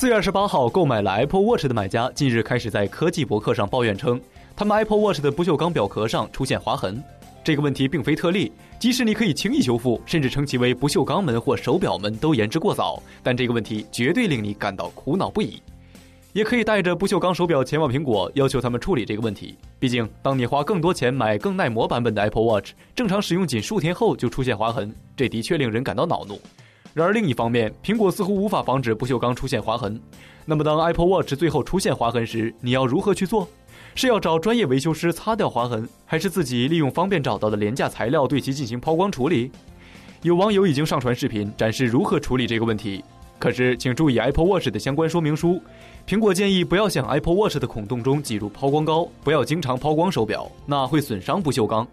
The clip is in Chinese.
四月二十八号购买了 Apple Watch 的买家近日开始在科技博客上抱怨称，他们 Apple Watch 的不锈钢表壳上出现划痕。这个问题并非特例，即使你可以轻易修复，甚至称其为不锈钢门或手表门都言之过早。但这个问题绝对令你感到苦恼不已。也可以带着不锈钢手表前往苹果，要求他们处理这个问题。毕竟，当你花更多钱买更耐磨版本的 Apple Watch，正常使用仅数天后就出现划痕，这的确令人感到恼怒。然而另一方面，苹果似乎无法防止不锈钢出现划痕。那么，当 Apple Watch 最后出现划痕时，你要如何去做？是要找专业维修师擦掉划痕，还是自己利用方便找到的廉价材料对其进行抛光处理？有网友已经上传视频展示如何处理这个问题。可是，请注意 Apple Watch 的相关说明书。苹果建议不要向 Apple Watch 的孔洞中挤入抛光膏，不要经常抛光手表，那会损伤不锈钢。